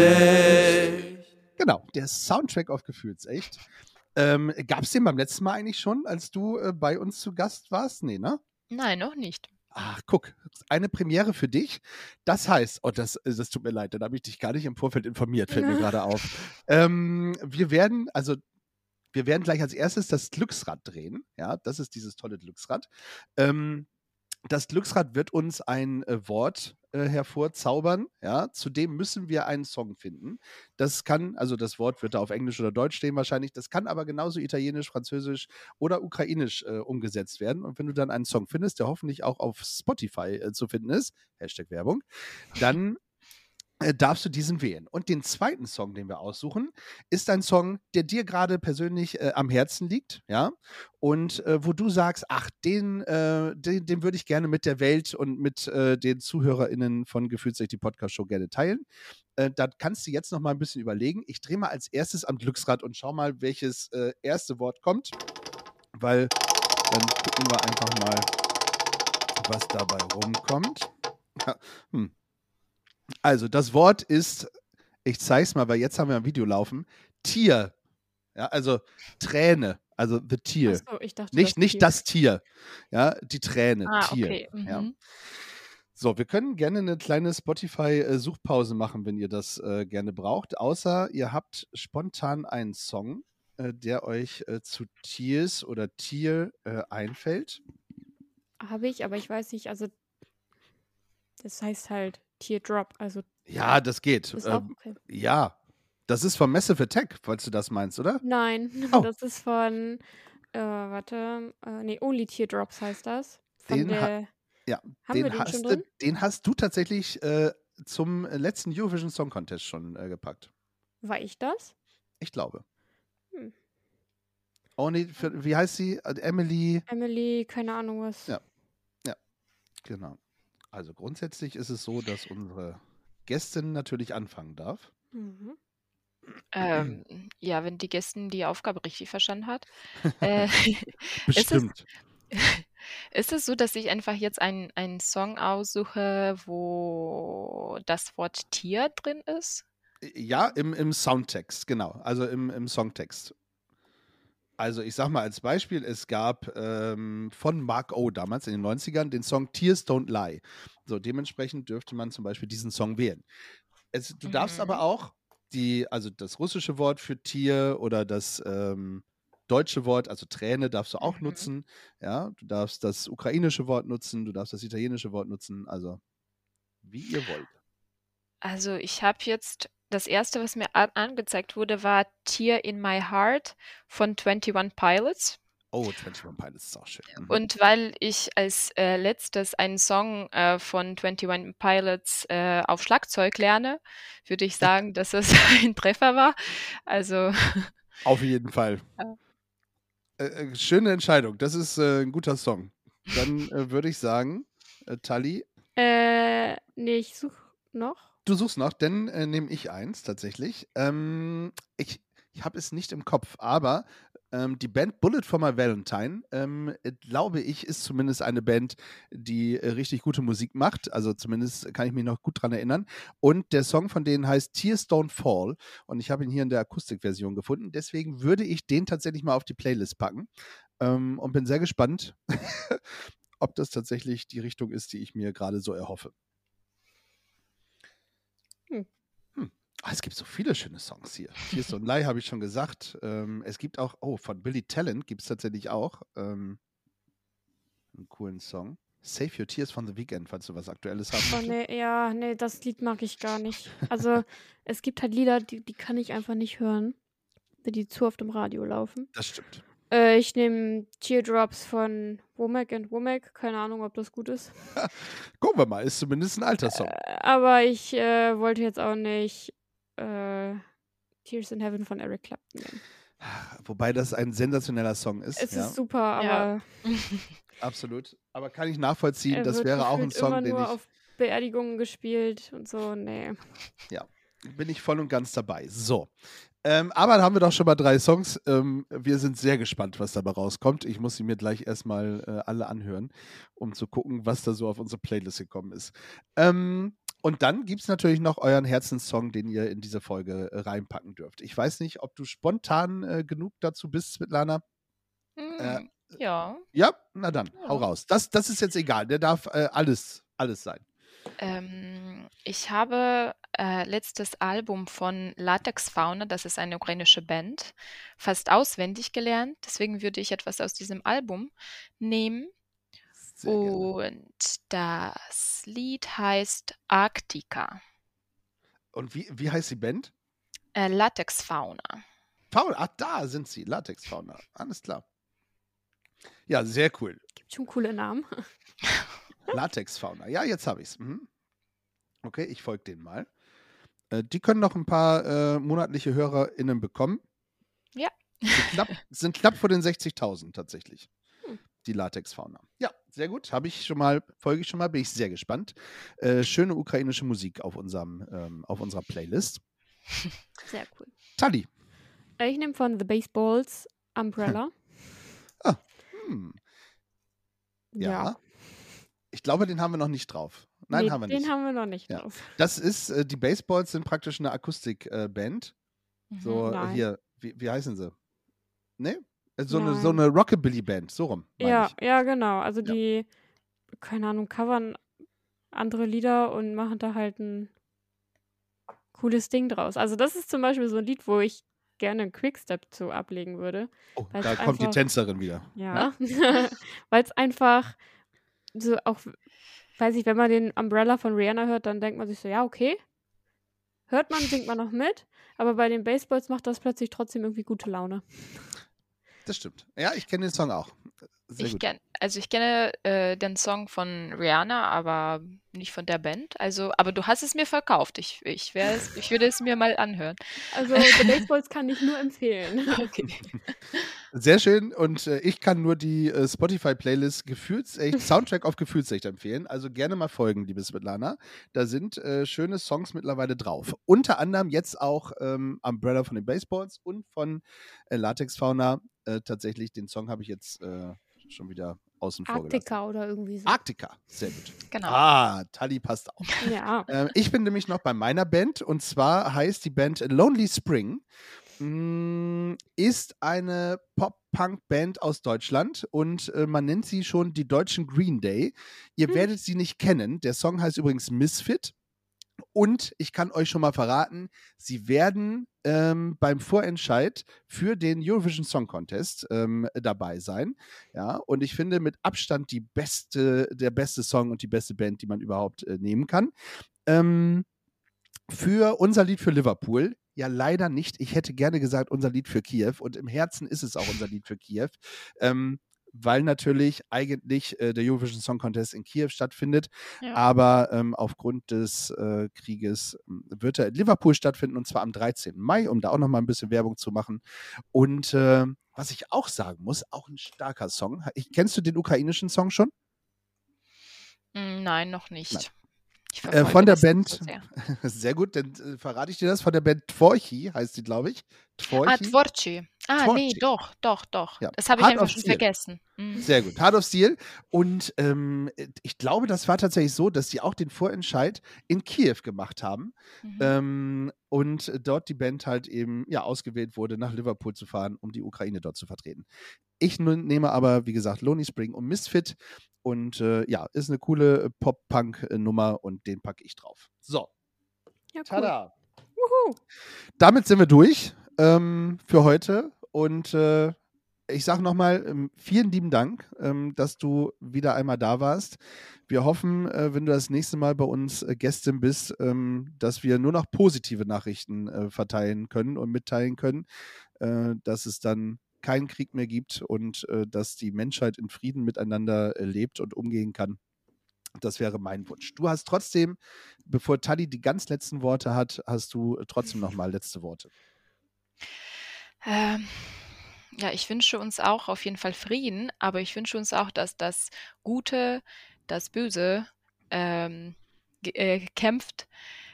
Genau, der Soundtrack of Gefühlsecht. Ähm, Gab es den beim letzten Mal eigentlich schon, als du äh, bei uns zu Gast warst? Nee, ne? Nein, noch nicht. Ach, guck, eine Premiere für dich. Das heißt, oh, das, äh, das tut mir leid, dann habe ich dich gar nicht im Vorfeld informiert, fällt mir (laughs) gerade auf. Ähm, wir werden, also wir werden gleich als erstes das Glücksrad drehen. Ja, das ist dieses tolle Glücksrad. Ähm, das Glücksrad wird uns ein äh, Wort äh, hervorzaubern. Ja, zudem müssen wir einen Song finden. Das kann, also das Wort wird da auf Englisch oder Deutsch stehen wahrscheinlich. Das kann aber genauso Italienisch, Französisch oder Ukrainisch äh, umgesetzt werden. Und wenn du dann einen Song findest, der hoffentlich auch auf Spotify äh, zu finden ist, Hashtag Werbung, dann äh, darfst du diesen wählen. Und den zweiten Song, den wir aussuchen, ist ein Song, der dir gerade persönlich äh, am Herzen liegt, ja, und äh, wo du sagst, ach, den, äh, den, den würde ich gerne mit der Welt und mit äh, den ZuhörerInnen von Gefühlsrecht die Podcast-Show gerne teilen. Da kannst du jetzt noch mal ein bisschen überlegen. Ich drehe mal als erstes am Glücksrad und schau mal, welches erste Wort kommt, weil dann gucken wir einfach mal, was dabei rumkommt. Ja, hm. Also, das Wort ist, ich zeig's mal, weil jetzt haben wir ein Video laufen, Tier. Ja, also Träne, also the Tier. So, ich dachte, nicht das nicht Tier. das Tier. Ja, die Träne, Ah, Tier. okay. Ja. Mhm. So, wir können gerne eine kleine Spotify-Suchpause machen, wenn ihr das äh, gerne braucht. Außer ihr habt spontan einen Song, äh, der euch äh, zu Tiers oder Tier äh, einfällt. Habe ich, aber ich weiß nicht, also das heißt halt Teardrop, also Ja, das geht. Ähm, okay. ja, das ist von Massive Attack, falls du das meinst, oder? Nein, Oh. (laughs) das ist von, äh, warte, äh, nee, Only Teardrops heißt das. Von Den der, Ja, haben den wir den hast, schon du, drin? den hast du tatsächlich äh, zum letzten Eurovision Song Contest schon äh, gepackt. War ich das? Ich glaube. Hm. Nee, für, wie heißt sie? Äh, Emily. Emily, keine Ahnung was. Ja. Genau. Also grundsätzlich ist es so, dass unsere Gästin natürlich anfangen darf. Mhm. Ähm, (clears throat) ja, wenn die Gästin die Aufgabe richtig verstanden hat. (laughs) Äh, (laughs) ist, es, Bestimmt. (laughs) ist es so, dass ich einfach jetzt einen, einen Song aussuche, wo das Wort Tier drin ist? Ja, im, im Soundtext, genau. Also im, im Songtext. Also ich sag mal als Beispiel, es gab ähm, von Mark O damals in den 90ern den Song Tears Don't Lie. So, dementsprechend dürfte man zum Beispiel diesen Song wählen. Es, du darfst Mhm. aber auch die, also das russische Wort für Tier oder das ähm, deutsche Wort, also Träne, darfst du auch Mhm. nutzen. Ja, du darfst das ukrainische Wort nutzen, du darfst das italienische Wort nutzen, also wie ihr wollt. Also ich habe jetzt, das erste, was mir a- angezeigt wurde, war Tear in My Heart von 21 Pilots. Oh, 21 Pilots ist auch schön. Mhm. Und weil ich als äh, letztes einen Song äh, von 21 Pilots äh, auf Schlagzeug lerne, würde ich sagen, (laughs) dass es (laughs) ein Treffer war. Also (laughs) Auf jeden Fall. Ja. Äh, äh, schöne Entscheidung. Das ist äh, ein guter Song. Dann äh, würde ich sagen, äh, Tali, Äh, nee, ich suche noch. Du suchst noch, dann äh, nehme ich eins tatsächlich. Ähm, ich ich habe es nicht im Kopf, aber ähm, die Band Bullet for My Valentine, ähm, äh, glaube ich, ist zumindest eine Band, die äh, richtig gute Musik macht. Also zumindest kann ich mich noch gut dran erinnern. Und der Song von denen heißt Tears Don't Fall. Und ich habe ihn hier in der Akustikversion gefunden. Deswegen würde ich den tatsächlich mal auf die Playlist packen. Ähm, und bin sehr gespannt, (laughs) ob das tatsächlich die Richtung ist, die ich mir gerade so erhoffe. Hm. Hm. Ah, es gibt so viele schöne Songs hier. Tears Don't Lie habe ich schon gesagt. Ähm, es gibt auch, oh, von Billy Talent gibt es tatsächlich auch ähm, einen coolen Song. Save Your Tears von The Weeknd, falls du was Aktuelles haben Oh, nee, ja, nee, das Lied mag ich gar nicht. (laughs) Also, es gibt halt Lieder, die, die kann ich einfach nicht hören, wenn die zu oft im Radio laufen. Das stimmt. Äh, ich nehme Teardrops von Womack and Womack. Keine Ahnung, ob das gut ist. (laughs) Gucken wir mal, ist zumindest ein alter Song. Äh, aber ich äh, wollte jetzt auch nicht äh, Tears in Heaven von Eric Clapton nehmen. Wobei das ein sensationeller Song ist. Es ja, ist super, aber Ja. (laughs) absolut. Aber kann ich nachvollziehen, er das wird wäre auch ein gefühlt immer Song, den nur ich. auf Beerdigungen gespielt und so. Nee. bin ich voll und ganz dabei. So. Ähm, aber da haben wir doch schon mal drei Songs. Ähm, wir sind sehr gespannt, was dabei rauskommt. Ich muss sie mir gleich erstmal äh, alle anhören, um zu gucken, was da so auf unsere Playlist gekommen ist. Ähm, und dann gibt es natürlich noch euren Herzenssong, den ihr in diese Folge äh, reinpacken dürft. Ich weiß nicht, ob du spontan äh, genug dazu bist, Svetlana. Äh, Hm, ja. Ja, na dann, Ja. hau raus. Das, das ist jetzt egal. Der darf äh, alles, alles sein. Ähm, ich habe äh, letztes Album von Latex Fauna, das ist eine ukrainische Band, fast auswendig gelernt. Deswegen würde ich etwas aus diesem Album nehmen. Sehr gerne. Und das Lied heißt Arktika. Und wie, wie heißt die Band? Äh, Latexfauna. Fauna. Ach, da sind sie. Latexfauna. Alles klar. Ja, sehr cool. Gibt schon coole Namen. (laughs) Latexfauna. Ja, jetzt habe ich es. Mhm. Okay, ich folge denen mal. Äh, die können noch ein paar äh, monatliche HörerInnen bekommen. Ja. Sind knapp, sind knapp vor den 60.000 tatsächlich. Die Latexfauna. Ja, sehr gut. Habe ich schon mal, folge ich schon mal, bin ich sehr gespannt. Äh, schöne ukrainische Musik auf, unserem, ähm, auf unserer Playlist. (laughs) Sehr cool. Tali. Äh, Ich nehme von The Baseballs Umbrella. (laughs) Hm. Ja. Ich glaube, den haben wir noch nicht drauf. Nein, nee, haben wir den nicht. haben wir noch nicht Ja. drauf. Das ist, äh, die Baseballs sind praktisch eine Akustikband. So Mhm, Nein. hier, wie, wie heißen sie? Ne? So eine, so eine Rockabilly-Band, so rum. Ja, ich. ja, genau. Also Ja. die, keine Ahnung, covern andere Lieder und machen da halt ein cooles Ding draus. Also das ist zum Beispiel so ein Lied, wo ich gerne einen Quickstep zu ablegen würde. Oh, da kommt die einfach- Tänzerin wieder. Ja. (laughs) Weil es einfach so auch, weiß ich, wenn man den Umbrella von Rihanna hört, dann denkt man sich so, ja, okay. Hört man, singt man noch mit, aber bei den Baseballs macht das plötzlich trotzdem irgendwie gute Laune. Das stimmt. Ja, ich kenne den Song auch. Sehr Ich gut. kenn, also ich kenne äh, den Song von Rihanna, aber nicht von der Band. Also, aber du hast es mir verkauft. Ich, ich, ich würde es mir mal anhören. Also The Baseballs kann ich nur empfehlen. (laughs) Okay. Sehr schön. Und äh, ich kann nur die äh, Spotify-Playlist Gefühlsecht, Soundtrack auf Gefühlsecht empfehlen. Also gerne mal folgen, liebe Svetlana. Da sind äh, schöne Songs mittlerweile drauf. Unter anderem jetzt auch ähm, Umbrella von den Baseballs und von äh, Latex Fauna. Äh, tatsächlich, den Song habe ich jetzt äh, schon wieder außen vor gelassen. Arktika oder irgendwie so. Arktika, sehr gut. Genau. Ah, Tali passt auch. Ja. Ähm, ich bin nämlich noch bei meiner Band und zwar heißt die Band Lonely Spring. Mm, Ist eine Pop-Punk-Band aus Deutschland und äh, man nennt sie schon die deutschen Green Day. Ihr Hm. werdet sie nicht kennen. Der Song heißt übrigens Misfit. Und ich kann euch schon mal verraten, sie werden ähm, beim Vorentscheid für den Eurovision Song Contest ähm, dabei sein. Ja, und ich finde mit Abstand die beste, der beste Song und die beste Band, die man überhaupt äh, nehmen kann. Ähm, für unser Lied für Liverpool. Ja, leider nicht. Ich hätte gerne gesagt, unser Lied für Kiew. Und im Herzen ist es auch unser Lied für Kiew. Ähm, weil natürlich eigentlich äh, der Eurovision Song Contest in Kiew stattfindet. Ja. Aber ähm, aufgrund des äh, Krieges ähm, wird er in Liverpool stattfinden und zwar am 13. Mai, um da auch nochmal ein bisschen Werbung zu machen. Und äh, was ich auch sagen muss, auch ein starker Song. Ich, kennst du den ukrainischen Song schon? Mm, Nein, noch nicht. Nein. Ich Äh, von der Band- so sehr. (laughs) Sehr gut, dann äh, verrate ich dir das von der Band Tvorchi, heißt die, glaube ich. Tvorchi. Ah, Dvorci. Ah, nee, Tvorci. doch, doch, doch. Ja. Das habe ich Hard einfach schon Steel. vergessen. Mm. Sehr gut, Hard of Steel. Und ähm, ich glaube, das war tatsächlich so, dass sie auch den Vorentscheid in Kiew gemacht haben. Mhm. Ähm, und dort die Band halt eben ja ausgewählt wurde, nach Liverpool zu fahren, um die Ukraine dort zu vertreten. Ich nehme aber, wie gesagt, Lonely Spring und Misfit. Und äh, ja, ist eine coole Pop-Punk-Nummer und den packe ich drauf. So, Ja, cool. tada. Wuhu. Damit sind wir durch ähm, für heute. Und äh, ich sage nochmal, ähm, vielen lieben Dank, ähm, dass du wieder einmal da warst. Wir hoffen, äh, wenn du das nächste Mal bei uns äh, Gästin bist, ähm, dass wir nur noch positive Nachrichten äh, verteilen können und mitteilen können, dass es dann keinen Krieg mehr gibt und äh, dass die Menschheit in Frieden miteinander äh, lebt und umgehen kann. Das wäre mein Wunsch. Du hast trotzdem, bevor Tali die ganz letzten Worte hat, hast du trotzdem nochmal letzte Worte. Ähm, ja, ich wünsche uns auch auf jeden Fall Frieden, aber ich wünsche uns auch, dass das Gute, das Böse ähm, ge äh, gekämpft,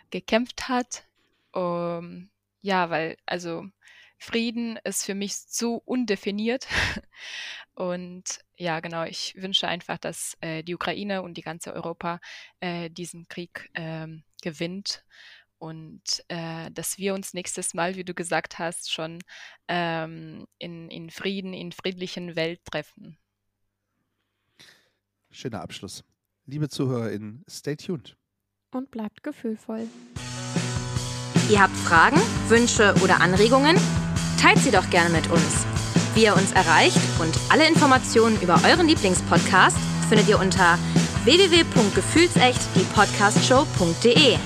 gekämpft hat. Um, ja, weil, also Frieden ist für mich so undefiniert. (laughs) Und ja, genau, ich wünsche einfach, dass äh, die Ukraine und die ganze Europa äh, diesen Krieg ähm, gewinnt und äh, dass wir uns nächstes Mal, wie du gesagt hast, schon ähm, in, in Frieden, in friedlichen Welt treffen. Schöner Abschluss. Liebe ZuhörerInnen, stay tuned. Und bleibt gefühlvoll. Ihr habt Fragen, Wünsche oder Anregungen? Teilt sie doch gerne mit uns. Wie ihr uns erreicht und alle Informationen über euren Lieblingspodcast findet ihr unter www.gefühlsecht die Podcastshow.de.